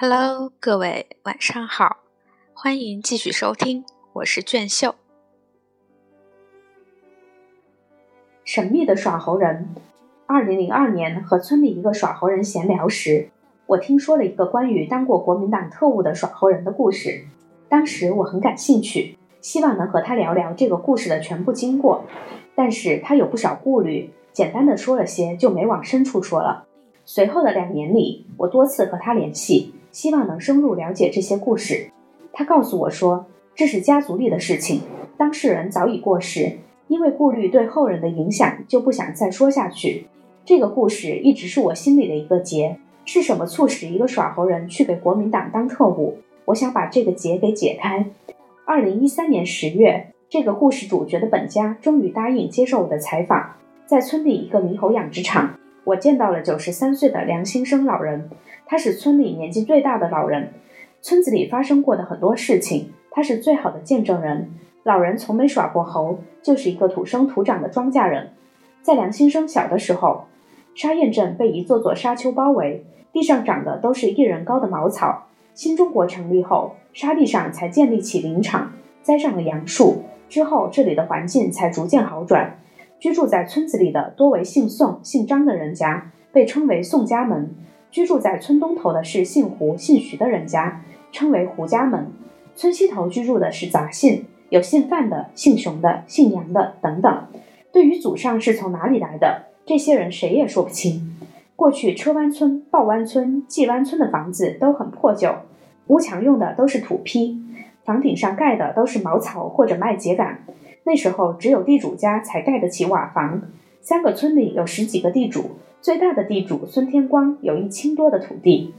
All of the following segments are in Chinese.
Hello，各位晚上好，欢迎继续收听，我是卷秀。神秘的耍猴人。二零零二年和村里一个耍猴人闲聊时，我听说了一个关于当过国民党特务的耍猴人的故事。当时我很感兴趣，希望能和他聊聊这个故事的全部经过，但是他有不少顾虑，简单的说了些就没往深处说了。随后的两年里，我多次和他联系。希望能深入了解这些故事。他告诉我说，这是家族里的事情，当事人早已过世，因为顾虑对后人的影响，就不想再说下去。这个故事一直是我心里的一个结。是什么促使一个耍猴人去给国民党当特务？我想把这个结给解开。二零一三年十月，这个故事主角的本家终于答应接受我的采访。在村里一个猕猴养殖场，我见到了九十三岁的梁新生老人。他是村里年纪最大的老人，村子里发生过的很多事情，他是最好的见证人。老人从没耍过猴，就是一个土生土长的庄稼人。在梁新生小的时候，沙堰镇被一座座沙丘包围，地上长的都是一人高的茅草。新中国成立后，沙地上才建立起林场，栽上了杨树，之后这里的环境才逐渐好转。居住在村子里的多为姓宋、姓张的人家，被称为宋家门。居住在村东头的是姓胡、姓徐的人家，称为胡家门；村西头居住的是杂姓，有姓范的、姓熊的、姓杨的等等。对于祖上是从哪里来的，这些人谁也说不清。过去车湾村、鲍湾村、季湾村的房子都很破旧，屋墙用的都是土坯，房顶上盖的都是茅草或者麦秸秆。那时候只有地主家才盖得起瓦房，三个村里有十几个地主。最大的地主孙天光有一千多的土地。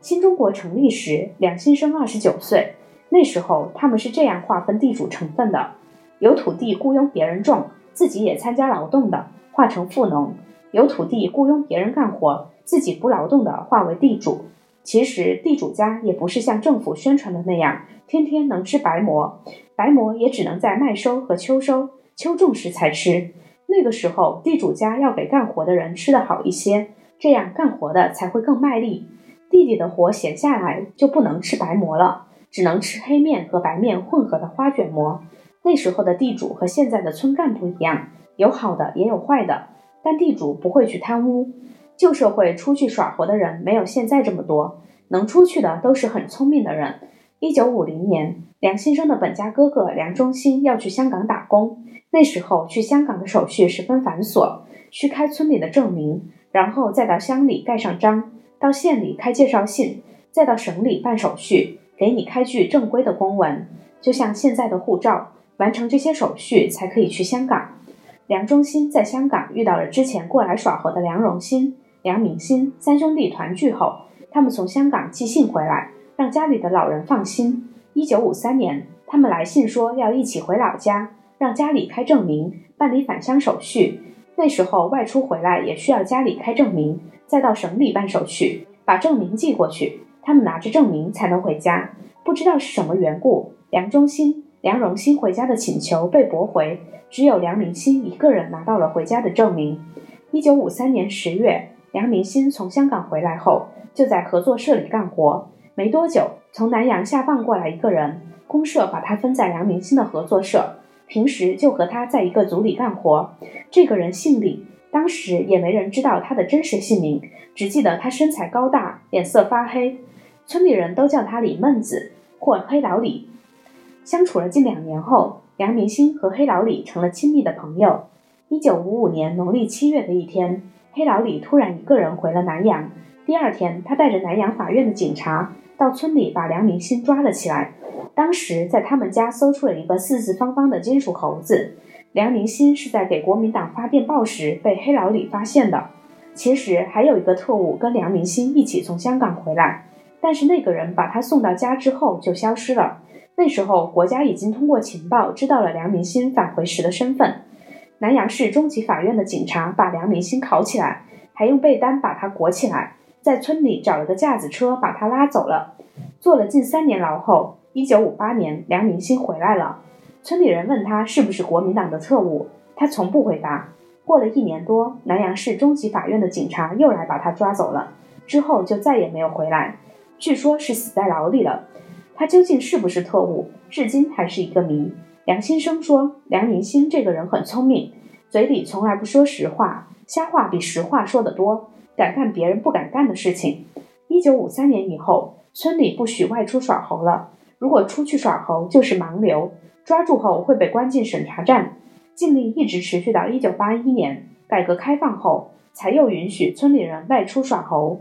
新中国成立时，梁先生二十九岁。那时候他们是这样划分地主成分的：有土地雇佣别人种，自己也参加劳动的，划成富农；有土地雇佣别人干活，自己不劳动的，划为地主。其实地主家也不是像政府宣传的那样，天天能吃白馍，白馍也只能在麦收和秋收、秋种时才吃。那个时候，地主家要给干活的人吃的好一些，这样干活的才会更卖力。弟弟的活闲下来就不能吃白馍了，只能吃黑面和白面混合的花卷馍。那时候的地主和现在的村干部一样，有好的也有坏的，但地主不会去贪污。旧社会出去耍活的人没有现在这么多，能出去的都是很聪明的人。一九五零年，梁先生的本家哥哥梁中兴要去香港打工。那时候去香港的手续十分繁琐，需开村里的证明，然后再到乡里盖上章，到县里开介绍信，再到省里办手续，给你开具正规的公文，就像现在的护照。完成这些手续才可以去香港。梁中兴在香港遇到了之前过来耍猴的梁荣新、梁明新三兄弟团聚后，他们从香港寄信回来。让家里的老人放心。一九五三年，他们来信说要一起回老家，让家里开证明，办理返乡手续。那时候外出回来也需要家里开证明，再到省里办手续，把证明寄过去，他们拿着证明才能回家。不知道是什么缘故，梁中兴、梁荣兴回家的请求被驳回，只有梁明新一个人拿到了回家的证明。一九五三年十月，梁明新从香港回来后，就在合作社里干活。没多久，从南洋下放过来一个人，公社把他分在梁明星的合作社，平时就和他在一个组里干活。这个人姓李，当时也没人知道他的真实姓名，只记得他身材高大，脸色发黑，村里人都叫他李闷子或黑老李。相处了近两年后，梁明星和黑老李成了亲密的朋友。一九五五年农历七月的一天，黑老李突然一个人回了南阳。第二天，他带着南阳法院的警察。到村里把梁明新抓了起来。当时在他们家搜出了一个四四方方的金属猴子。梁明新是在给国民党发电报时被黑老李发现的。其实还有一个特务跟梁明新一起从香港回来，但是那个人把他送到家之后就消失了。那时候国家已经通过情报知道了梁明新返回时的身份。南阳市中级法院的警察把梁明新铐起来，还用被单把他裹起来。在村里找了个架子车把他拉走了，坐了近三年牢后，一九五八年梁明新回来了。村里人问他是不是国民党的特务，他从不回答。过了一年多，南阳市中级法院的警察又来把他抓走了，之后就再也没有回来。据说是死在牢里了。他究竟是不是特务，至今还是一个谜。梁先生说，梁明星这个人很聪明，嘴里从来不说实话，瞎话比实话说得多，敢干别人不敢干的事情。一九五三年以后，村里不许外出耍猴了。如果出去耍猴，就是盲流，抓住后会被关进审查站。禁令一直持续到一九八一年，改革开放后才又允许村里人外出耍猴。